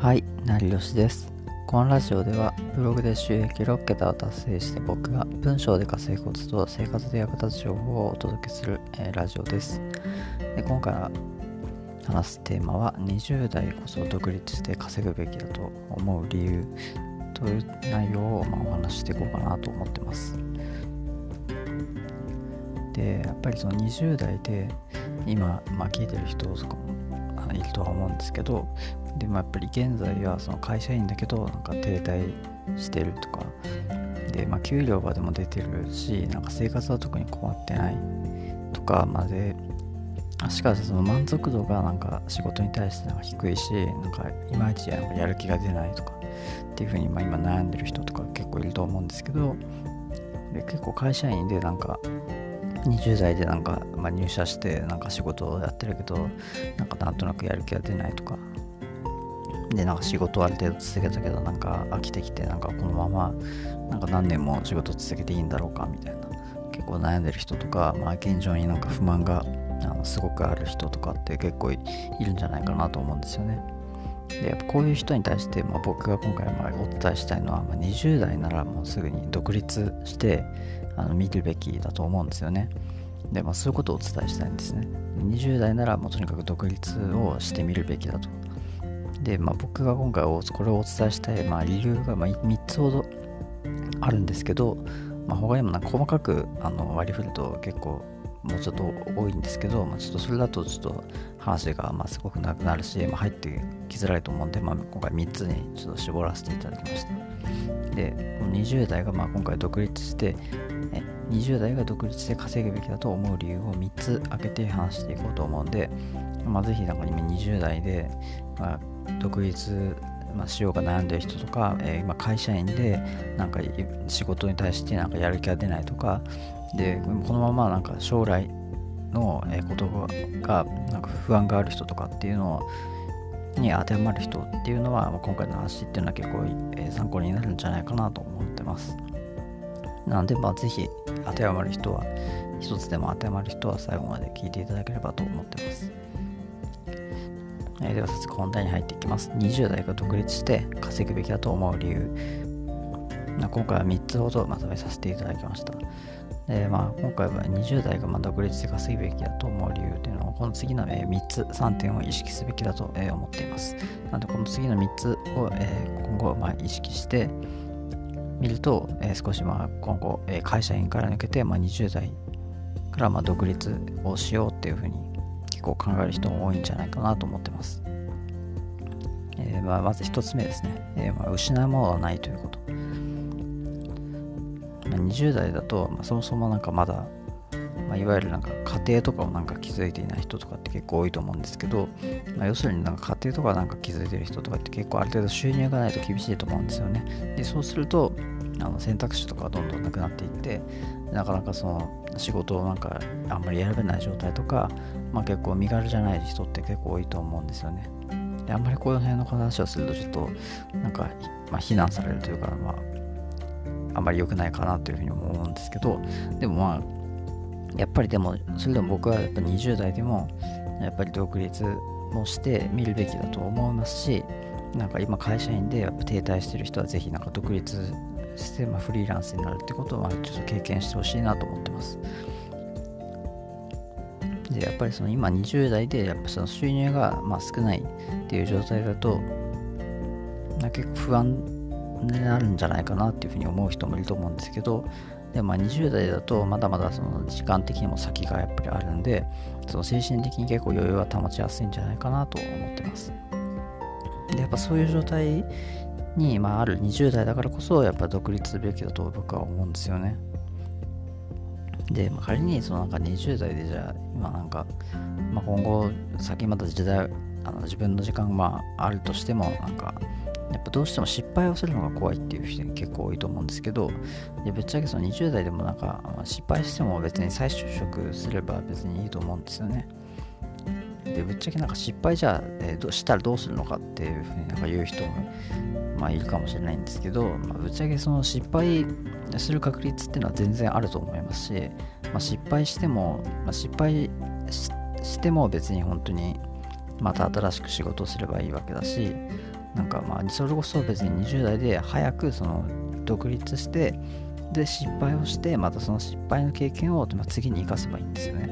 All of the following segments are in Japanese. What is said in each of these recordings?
はい、成吉です。このラジオではブログで収益6桁を達成して僕が文章で稼ぐコツと生活で役立つ情報をお届けする、えー、ラジオです。で今回は話すテーマは20代こそ独立して稼ぐべきだと思う理由という内容を、まあ、お話ししていこうかなと思ってます。でやっぱりその20代で今、まあ、聞いてる人とかもいるとは思うんですけどでもやっぱり現在はその会社員だけどなんか停滞してるとか。で、まあ、給料はでも出てるしなんか生活は特に困ってないとかまで。しかしその満足度がなんか仕事に対してなんか低いしなんかいまいちやる気が出ないとかっていうふうにまあ今悩んでる人とか結構いると思うんですけどで結構会社員でなんか20代でなんか、まあ、入社してなんか仕事をやってるけどなんかなんとなくやる気が出ないとかでなんか仕事ある程度続けたけどなんか飽きてきてなんかこのままなんか何年も仕事続けていいんだろうかみたいな結構悩んでる人とか、まあ、現状になんか不満があのすごくある人とかって結構いるんじゃないかなと思うんですよね。でやっぱこういう人に対して、まあ、僕が今回まあお伝えしたいのは、まあ、20代ならもうすぐに独立してあの見るべきだと思うんですよね。で、まあ、そういうことをお伝えしたいんですね。20代ならもうとにかく独立をしてみるべきだと。で、まあ、僕が今回これをお伝えしたい、まあ、理由がまあ3つほどあるんですけど、まあ、他にもなんか細かくあの割り振ると結構もうちょっと多いんですけど、まあ、ちょっとそれだとちょっと話がまあすごくなくなるし、まあ、入ってきづらいと思うんで、まあ、今回3つにちょっと絞らせていただきました。で、20代がまあ今回独立して、20代が独立して稼ぐべきだと思う理由を3つ挙げて話していこうと思うんで、まあ、ぜひなんか今20代で、まあ、独立、まあ、しようか悩んでる人とか、えー、今会社員でなんか仕事に対してなんかやる気が出ないとかでこのままなんか将来のことがなんか不安がある人とかっていうのに当てはまる人っていうのはま今回の話っていうのは結構え参考になるんじゃないかなと思ってます。なので、まあ、ぜひ当てはまる人は、一つでも当てはまる人は最後まで聞いていただければと思ってます。えー、では早速本題に入っていきます。20代が独立して稼ぐべきだと思う理由。今回は3つほどまとめさせていただきました。でまあ、今回は20代がま独立して稼ぐべきだと思う理由というのは、この次の3つ、3点を意識すべきだと思っています。なので、この次の3つを今後ま意識して、見ると、え、少しまあ今後、え、会社員から抜けて、ま、20代からま独立をしようっていうふうに結構考える人も多いんじゃないかなと思ってます。えー、まあ、まず1つ目ですね、えまあ、失うものはないということ。まあ、20代だと、まあ、そもそもなんかまだまあ、いわゆるなんか家庭とかをなんか築いていない人とかって結構多いと思うんですけど、まあ、要するになんか家庭とかなんか築いてる人とかって結構ある程度収入がないと厳しいと思うんですよね。でそうするとあの選択肢とかどんどんなくなっていってなかなかその仕事をなんかあんまり選べない状態とか、まあ、結構身軽じゃない人って結構多いと思うんですよね。であんまりこの辺の話をするとちょっとなんか、まあ、非難されるというか、まあ、あんまり良くないかなというふうに思うんですけどでもまあやっぱりでもそれでも僕はやっぱ20代でもやっぱり独立もしてみるべきだと思いますしなんか今会社員でやっぱ停滞してる人はぜひなんか独立して、まあ、フリーランスになるってことをまあちょっと経験してほしいなと思ってます。でやっぱりその今20代でやっぱその収入がまあ少ないっていう状態だと結構不安になるんじゃないかなっていうふうに思う人もいると思うんですけどでまあ、20代だとまだまだその時間的にも先がやっぱりあるんでその精神的に結構余裕は保ちやすいんじゃないかなと思ってますでやっぱそういう状態に、まあ、ある20代だからこそやっぱ独立すべきだと僕は思うんですよね。で、まあ、仮にそのなんか20代でじゃあ今なんか、まあ、今後先まだ時代あの自分の時間がまああるとしてもなんかやっぱどうしても失敗をするのが怖いっていう人結構多いと思うんですけどでぶっちゃけその20代でもなんか、まあ、失敗しても別に再就職すれば別にいいと思うんですよね。でぶっちゃけなんか失敗じゃあ、えー、どしたらどうするのかっていうふうになんか言う人も、まあ、いるかもしれないんですけど、まあ、ぶっちゃけその失敗する確率っていうのは全然あると思いますし、まあ、失敗しても、まあ、失敗しても別に本当にまた新しく仕事をすればいいわけだしなんかまあそれこそ別に20代で早くその独立してで失敗をしてまたその失敗の経験を次に生かせばいいんですよね。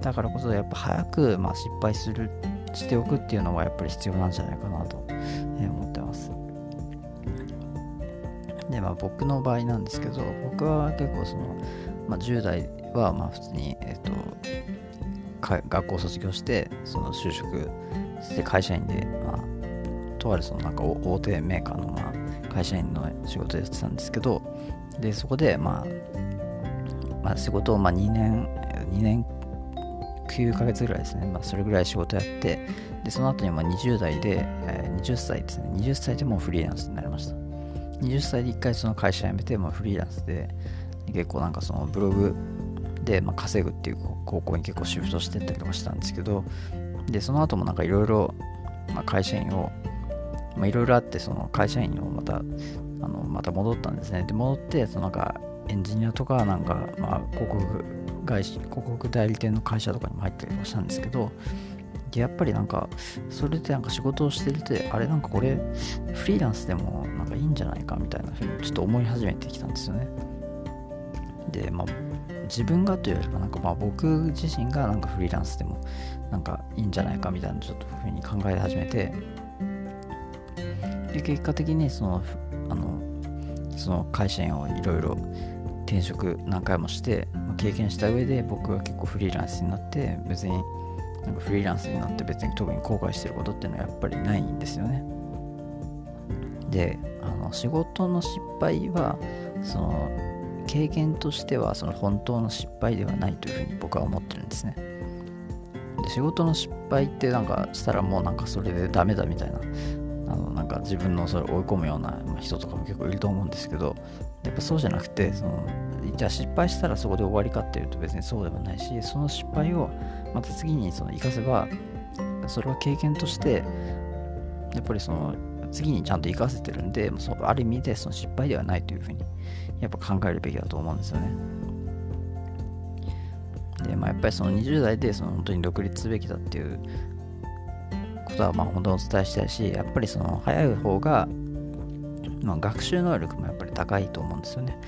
だからこそやっぱ早くまあ失敗するしておくっていうのはやっぱり必要なんじゃないかなと思ってますでまあ僕の場合なんですけど僕は結構その、まあ、10代はまあ普通にえっ、と学校卒業してその就職して会社員で、まあ、とあるそのなんか大手メーカーのまあ会社員の仕事やってたんですけどでそこでまあ、まあ、仕事をまあ2年2年9ヶ月ぐらいですね、まあ、それぐらい仕事やってでその後にまあ20代で、えー、20歳ですね。20歳でもうフリーランスになりました。20歳で1回その会社辞めてもうフリーランスで結構なんかそのブログで、まあ、稼ぐっていう高校に結構シフトしてったりとかしたんですけどでその後もなんかいろいろ会社員をいろいろあってその会社員をまたあのまた戻ったんですね。で戻ってそのなんかエンジニアとかなんか、まあ、広告会社広告代理店の会社とかにも入ったりとかしたんですけどでやっぱりなんかそれでなんか仕事をしていてあれなんかこれフリーランスでもなんかいいんじゃないかみたいなふうにちょっと思い始めてきたんですよね。でまあ自分がというよりかなんかまあ僕自身がなんかフリーランスでもなんかいいんじゃないかみたいなちょっとふうに考え始めてで結果的にそのあのその会社員をいろいろ転職何回もして経験した上で僕は結構フリーランスになって別になんかフリーランスになって別に特に後悔してることっていうのはやっぱりないんですよね。であの仕事の失敗はその経験としてはその本当の失敗ではないというふうに僕は思ってるんですね。で仕事の失敗ってなんかしたらもうなんかそれでダメだみたいなあのなんか自分のそれ追い込むような人とかも結構いると思うんですけどやっぱそうじゃなくてそのじゃあ失敗したらそこで終わりかっていうと別にそうでもないしその失敗をまた次にその生かせばそれは経験としてやっぱりその次にちゃんと生かせてるんでそある意味でその失敗ではないというふうにやっぱ考えるべきだと思うんですよね。で、まあ、やっぱりその20代でその本当に独立すべきだっていうことはまあ本当にお伝えしたいし、やっぱりその早い方が、まあ、学習能力もやっぱり高いと思うんですよね。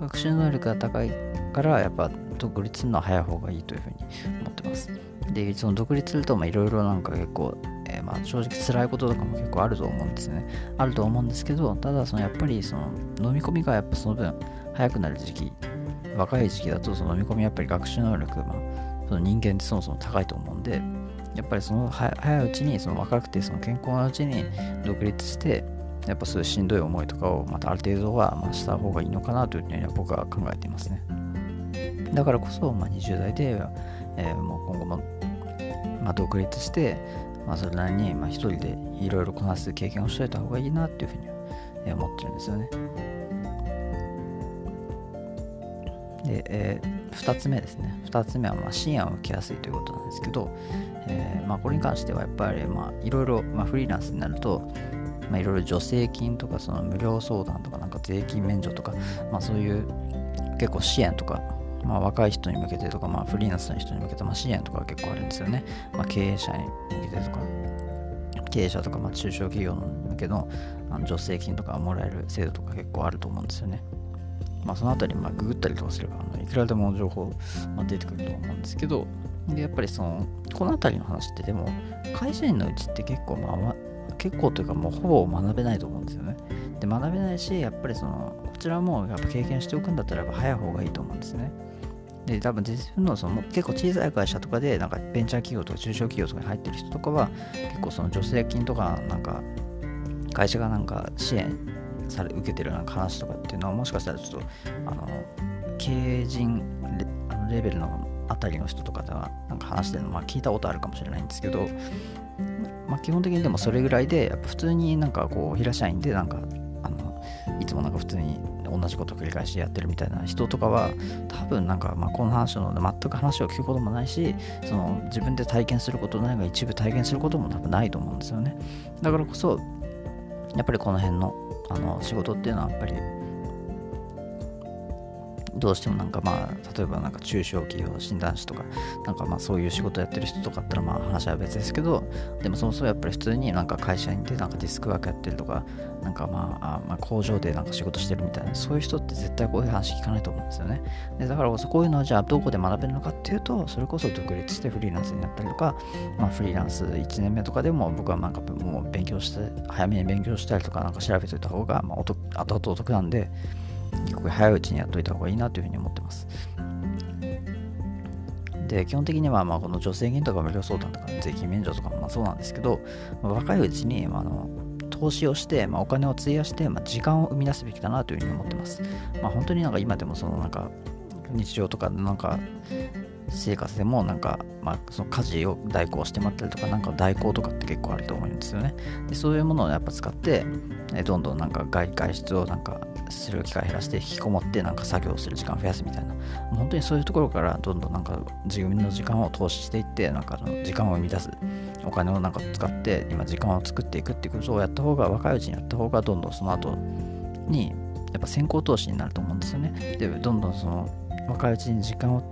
学習能力が高いからやっぱ独立するのは早い方がいいというふうに思ってます。で、その独立するといろいろなんか結構、えー、まあ正直辛いこととかも結構あると思うんですね。あると思うんですけど、ただそのやっぱりその飲み込みがやっぱその分早くなる時期、若い時期だとその飲み込みやっぱり学習能力、まあ、その人間ってそもそも高いと思うんで、やっぱりその早いうちにその若くてその健康なうちに独立してやっぱそういうしんどい思いとかをまたある程度はました方がいいのかなというふうには僕は考えていますね。だからこそ、まあ、20代で、えー、もう今後も、まあ、独立して、まあ、それなりに、まあ、一人でいろいろこなす経験をしといた方がいいなっていうふうに思ってるんですよね。で、えー、2つ目ですね。2つ目はまあ支援を受けやすいということなんですけど、えー、まあ、これに関してはやっぱりいろいろフリーランスになるといろいろ助成金とかその無料相談とかなんか税金免除とか、まあ、そういう結構支援とか、まあ、若い人に向けてとか、まあ、フリーランスの人に向けて、まあ、支援とか結構あるんですよね、まあ、経営者に向けてとか経営者とか、まあ、中小企業の向けのあの助成金とかもらえる制度とか結構あると思うんですよね。まあ、そのあたり、まあ、ググったりとかすれば、あのいくらでも情報、まあ、出てくると思うんですけど、でやっぱりその、このあたりの話ってでも、会社員のうちって結構、まあ、結構というかもうほぼ学べないと思うんですよね。で、学べないし、やっぱりその、こちらもやっぱ経験しておくんだったら、やっぱ早い方がいいと思うんですね。で、多分自分のその結構小さい会社とかで、なんかベンチャー企業とか中小企業とかに入ってる人とかは、結構その助成金とか、なんか、会社がなんか支援され受けてるような話とかっていうのはもしかしたらちょっとあの経営陣レあのレベルのあたりの人とかではなんか話してるの、まあ、聞いたことあるかもしれないんですけど、まあ、基本的にでもそれぐらいでやっぱ普通になんかこう平社員でなんかあのいつもなんか普通に同じことを繰り返しやってるみたいな人とかは多分なんかまあこの話の全く話を聞くこともないしその自分で体験することないが一部体験することも多分ないと思うんですよね。だからこそやっぱりこの辺のあの仕事っていうのはやっぱりどうしてもなんかまあ例えばなんか中小企業診断士とかなんかまあそういう仕事やってる人とかったらまあ話は別ですけどでもそもそもやっぱり普通になんか会社員でなんかディスクワークやってるとかなんかまあまあ工場でなんか仕事してるみたいなそういう人って絶対こういう話聞かないと思うんですよね。でだからこそこういうのはじゃあどこで学べるのかっていうとそれこそ独立してフリーランスになったりとかまあフリーランス1年目とかでも僕はなんかもう勉強して早めに勉強したりとかなんか調べておいた方がまあ後々お得なんで結構早いうちにやっといた方がいいなというふうに思ってます。で基本的にはまあこの助成金とか無料相談とか税金免除とかもまあそうなんですけど、まあ、若いうちに、まあ、あの投資をして、まあ、お金を費やして、まあ、時間を生み出すべきだなというふうに思ってます。まあ、本当になんか今でもそのなんか日常とかなんか生活でもなんか、まあ、その家事を代行してもらったりとか、なんか代行とかって結構あると思うんですよね。でそういうものをやっぱ使ってえ、どんどんなんか外外出をなんかする機会減らして引きこもってなんか作業する時間増やすみたいな。本当にそういうところからどんどんなんか自分の時間を投資していってなんか時間を生み出す。お金をなんか使って今時間を作っていくっていうことをやった方が若いうちにやった方がどんどんその後にやっぱ先行投資になると思うんですよね。でどんどんその若いうちに時間を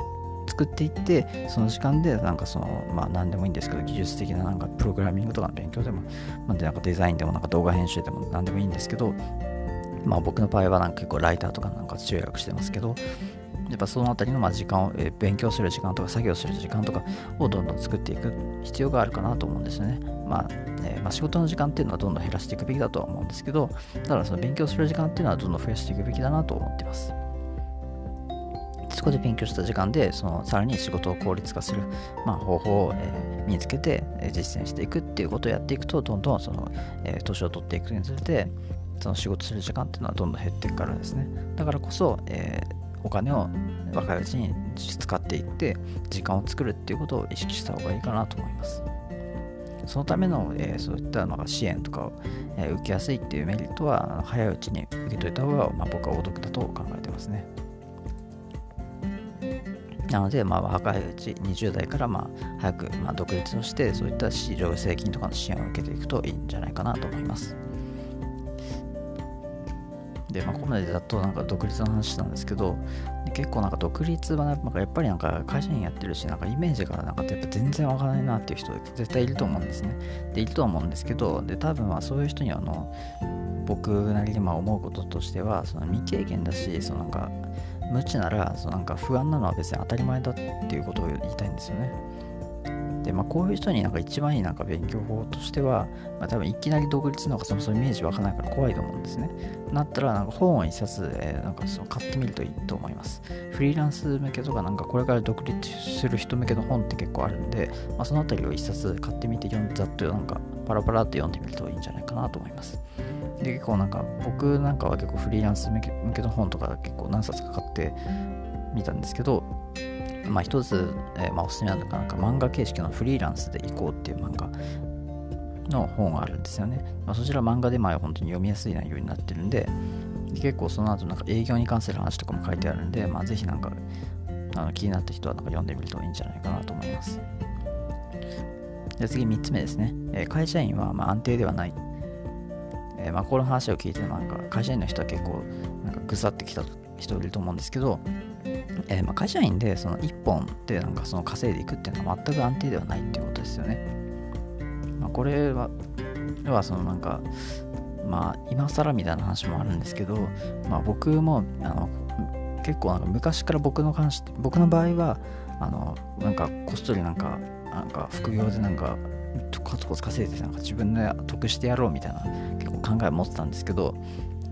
作っていってその時間でなんかそのまあ何でもいいんですけど技術的ななんかプログラミングとかの勉強でも、まあ、でなんかデザインでもなんか動画編集でも何でもいいんですけどまあ僕の場合はなんか結構ライターとかなんか中学してますけど、やっぱそのあたりのまあ時間を、え、勉強する時間とか作業する時間とかをどんどん作っていく必要があるかなと思うんですよね。まあ、えー、まあ、仕事の時間っていうのはどんどん減らしていくべきだとは思うんですけどた、だその勉強する時間っていうのはどんどん増やしていくべきだなと思ってます。そこで勉強した時間で、そのさらに仕事を効率化する、まあ、方法を、えー、身につけて、え実践していくっていうことをやっていくと、どんどんその、え年を取っていくにつれて、その仕事する時間っていうのはどんどん減っていくからですね。だからこそ、えー、お金を若いうちに使っていって時間を作るっていうことを意識した方がいいかなと思います。そのための、えー、そういったのが支援とかを、えー、受けやすいっていうメリットは早いうちに受けといた方が、まあ、僕はお得だと考えてますね。なので、まあ、若いうち20代からまあ早くまあ独立をしてそういった市場税金とかの支援を受けていくといいんじゃないかなと思います。で、まあ、ここまでざっとなんか独立の話なんですけど、結構なんか独立はなんかやっぱりなんか会社員やってるし、なんかイメージがなんかやっぱ全然わからないなっていう人絶対いると思うんですね。で、いると思うんですけど、で、多分まあそういう人にはあの、僕なりにまあ思うこととしては、その未経験だし、そのなんか、無知なら、そのなんか不安なのは別に当たり前だっていうことを言いたいんですよね。で、まあ、こういう人になんか一番いいなんか勉強法としては、まあ、多分いきなり独立のかそもそもイメージわかないから怖いと思うんですね。なったらなんか本を一冊、えー、なんかその買ってみるといいと思います。フリーランス向けとかなんかこれから独立する人向けの本って結構あるんで、まあ、そのあたりを一冊買ってみて読んざっとなんかパラパラって読んでみるといいんじゃないかなと思います。で結構なんか僕なんかは結構フリーランス向けの本とか結構何冊か買ってみたんですけどまあ、一つ、えー、まあ、おすすめなのかなんか漫画形式のフリーランスで行こうっていう漫画の本があるんですよね。まあ、そちら漫画でまあ本当に読みやすい内容になってるんで、結構その後なんか営業に関する話とかも書いてあるんで、まあ、ぜひなんかあの気になった人はなんか読んでみるといいんじゃないかなと思います。で次3つ目ですね。えー、会社員はま安定ではない。ー、まあこの話を聞いてなんか会社員の人は結構なんかぐさってきた人いると思うんですけど、えー、まあ、会社員でその1本でなんかその稼いでいくっていうのは全く安定ではないっていうことですよね。まあ、これは、はそのなんか、まあ今更みたいな話もあるんですけど、まあ、僕もあの結構なんか昔から僕の関して僕の場合はあのなんかこっそりなんかなんか副業でなんかコツコツ稼いでなんか自分で得してやろうみたいな結構考えを持ってたんですけど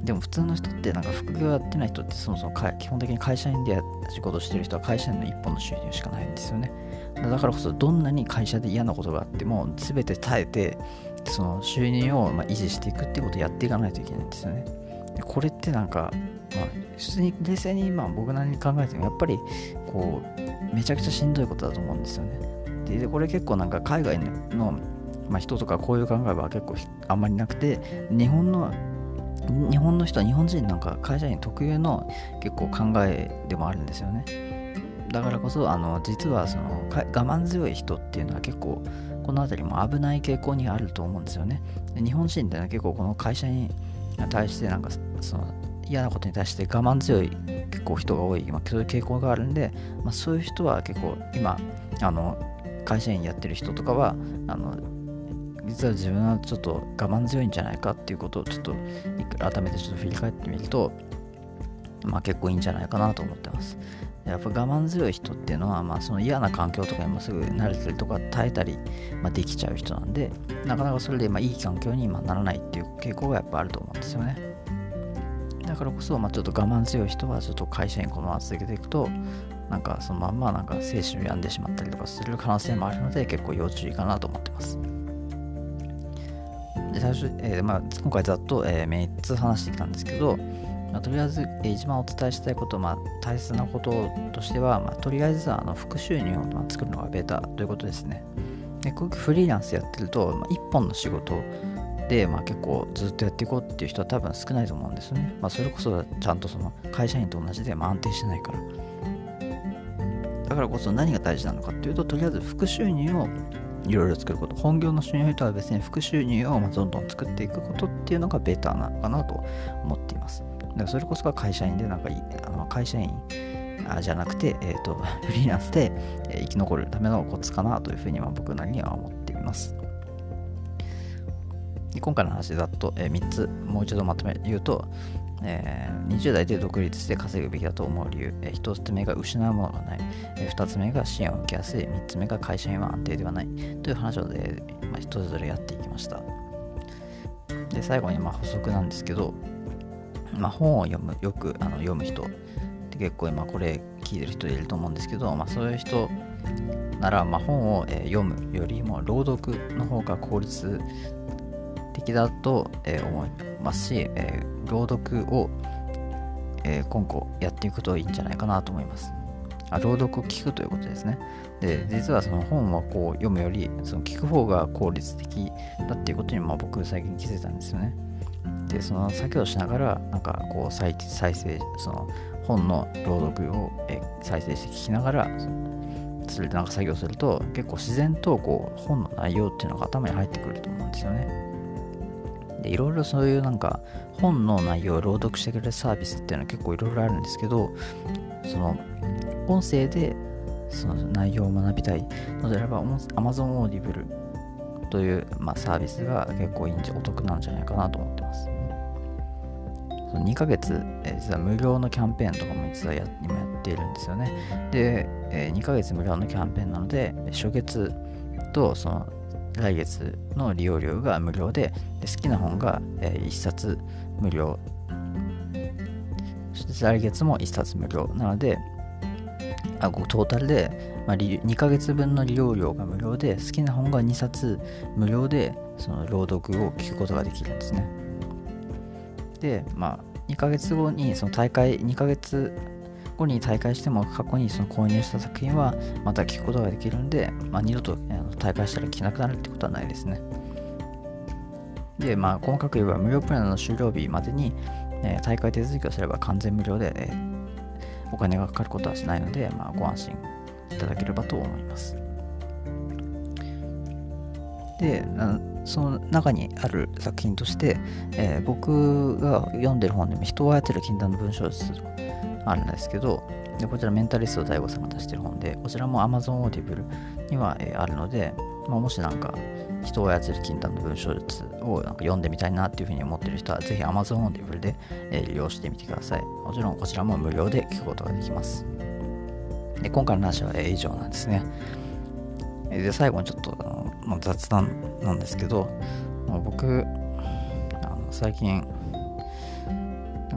でも普通の人ってなんか副業やってない人ってそもそも基本的に会社員で仕事してる人は会社員の一本の収入しかないんですよね。だからこそどんなに会社で嫌なことがあっても全て耐えてその収入をま維持していくってことをやっていかないといけないんですよね。でこれってなんか、まあ、普通に冷静にま僕なりに考えてもやっぱりこうめちゃくちゃしんどいことだと思うんですよね。でこれ結構なんか海外のまあ、人とかこういう考えは結構あんまりなくて日本の日本の人は日本人なんか会社員特有の結構考えでもあるんですよね。だからこそあの実はその我慢強い人っていうのは結構この辺りも危ない傾向にあると思うんですよね。日本人ってのは結構この会社に対してなんかその嫌なことに対して我慢強い結構人が多い、まあ、そういう傾向があるんで、まあ、そういう人は結構今あの会社員やってる人とかはあの実は自分はちょっと我慢強いんじゃないかっていうことをちょっと改めてちょっと振り返ってみるとまあ結構いいんじゃないかなと思ってます。やっぱ我慢強い人っていうのは、まあ、その嫌な環境とかにもすぐ慣れたりとか耐えたり、まあ、できちゃう人なんでなかなかそれでまあいい環境にならないっていう傾向がやっぱあると思うんですよねだからこそ、まあ、ちょっと我慢強い人はちょっと会社員このまま続けていくとなんかそのまんまなんか精神を病んでしまったりとかする可能性もあるので結構要注意かなと思ってますで最初、えーまあ、今回ざっと、えー、3つ話してきたんですけどまあ、とりあえず、え一番お伝えしたいこと、まあ、大切なこととしては、まあ、とりあえずあの副収入をま作るのがベタということですね。でこういうフリーランスやってると、まあ、1本の仕事で、まあ、結構ずっとやっていこうっていう人は多分少ないと思うんですよね。まあ、それこそちゃんとその会社員と同じで、まあ、安定してないから。だからこそ何が大事なのかっていうと、とりあえず副収入をいろいろ作ること。本業の収入とは別に副収入をどんどん作っていくことっていうのがベターなのかなと思っています。だからそれこそが会社員でなんかあの会社員あじゃなくて、えーと、フリーランスで、え生き残るためのコツかなというふうには僕なりには思っています。今回の話だと、え、3つもう一度まとめ言うと、えー、20代で独立して稼ぐべきだと思う理由、えー、1つ目が失うものがない、えー、2つ目が支援を受けやすい。3つ目が会社員は安定ではない。という話を、えーまあ、1つぞれやっていきました。で最後にまあ補足なんですけどまあ、本を読む、よくあの読む人。って結構今これ聞いてる人いると思うんですけど、まあ、そういう人なら、まあ、本を、え、読むよりも朗読の方が効率的だと、えー、思いますし、えー、朗読を、え今後やっていくといいんじゃないかなと思います。あ朗読を聞くということですね。で、実はその本をこう読むより、その聞く方が効率的だっていうことに、まあ、僕最近気づいたんですよね。でその作業しながらなんかこう再再生その本の朗読をえ再生して聞きながらそれでなんか作業すると結構自然とこう本の内容っていうのが頭に入ってくると思うんですよね。でいろいろそういうなんか本の内容を朗読してくれるサービスっていうのは結構いろいろあるんですけどその音声でその内容を学びたいのであれば Amazon Audible という、まあ、サービスが結構いいんじゃお得なんじゃないかなと思ってます。その2ヶ月、え、実は無料のキャンペーンとかも実はや今やっているんですよね。で、えー、2ヶ月無料のキャンペーンなので、初月とその来月の利用料が無料で、で好きな本が、え、1冊無料。そして来月も1冊無料。なので、あトータルで、まあ、2ヶ月分の利用料が無料で、好きな本が2冊無料で、その朗読を聞くことができるんですね。で、まあ、2ヶ月後にその大会、2ヶ月後に大会しても過去にその購入した作品はまた聞くことができるんで、まあ、二度と大会したら聞けなくなるってことはないですね。で、まあ、細かく言えば無料プランの終了日までに、えー、大会手続きをすれば完全無料で、え、お金がかかることはしないので、まあ、ご安心いただければと思います。で、その中にある作品として、えー、僕が読んでる本でも人を操る禁断の文章術あるんですけど、でこちらメンタリスト DAIGO さんが出してる本で、こちらも Amazon Audible には、えー、あるので、まあ、もしなんか人を操る禁断の文章術をなんか読んでみたいなっていうふうに思ってる人は、ぜひ Amazon Audible で、えー、利用してみてください。もちろんこちらも無料で聞くことができます。で今回の話は、えー、以上なんですね。で、最後にちょっとあの、まあ、雑談なんですけど、まあ、僕、あの最近、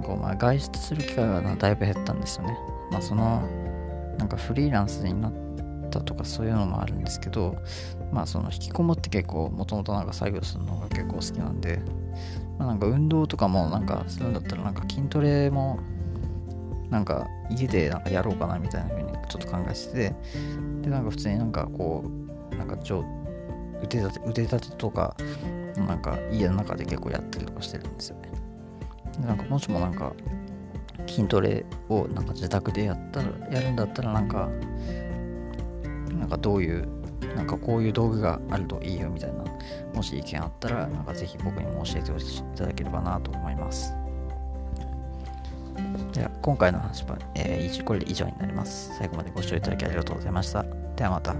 なんかまあ外出する機会がだいぶ減ったんですよね。まあその、なんかフリーランスになったとかそういうのもあるんですけど、まあその引きこもって結構もともとなんか作業するのが結構好きなんで、まあ、なんか運動とかもなんかするんだったらなんか筋トレもなんか家でなんかやろうかなみたいな風にちょっと考えてて、でなんか普通になんかこう、なんか腕立て腕立てとかなんか家の中で結構やったりとかしてるんですよねなんかもしもなんか筋トレをなんか自宅でやったらやるんだったらなんかなんかどういうなんかこういう道具があるといいよみたいなもし意見あったらなんかぜひ僕にも教えていただければなと思います。では今回の話は、えー、これで以上になります。最後までご視聴いただきありがとうございました。ではまた。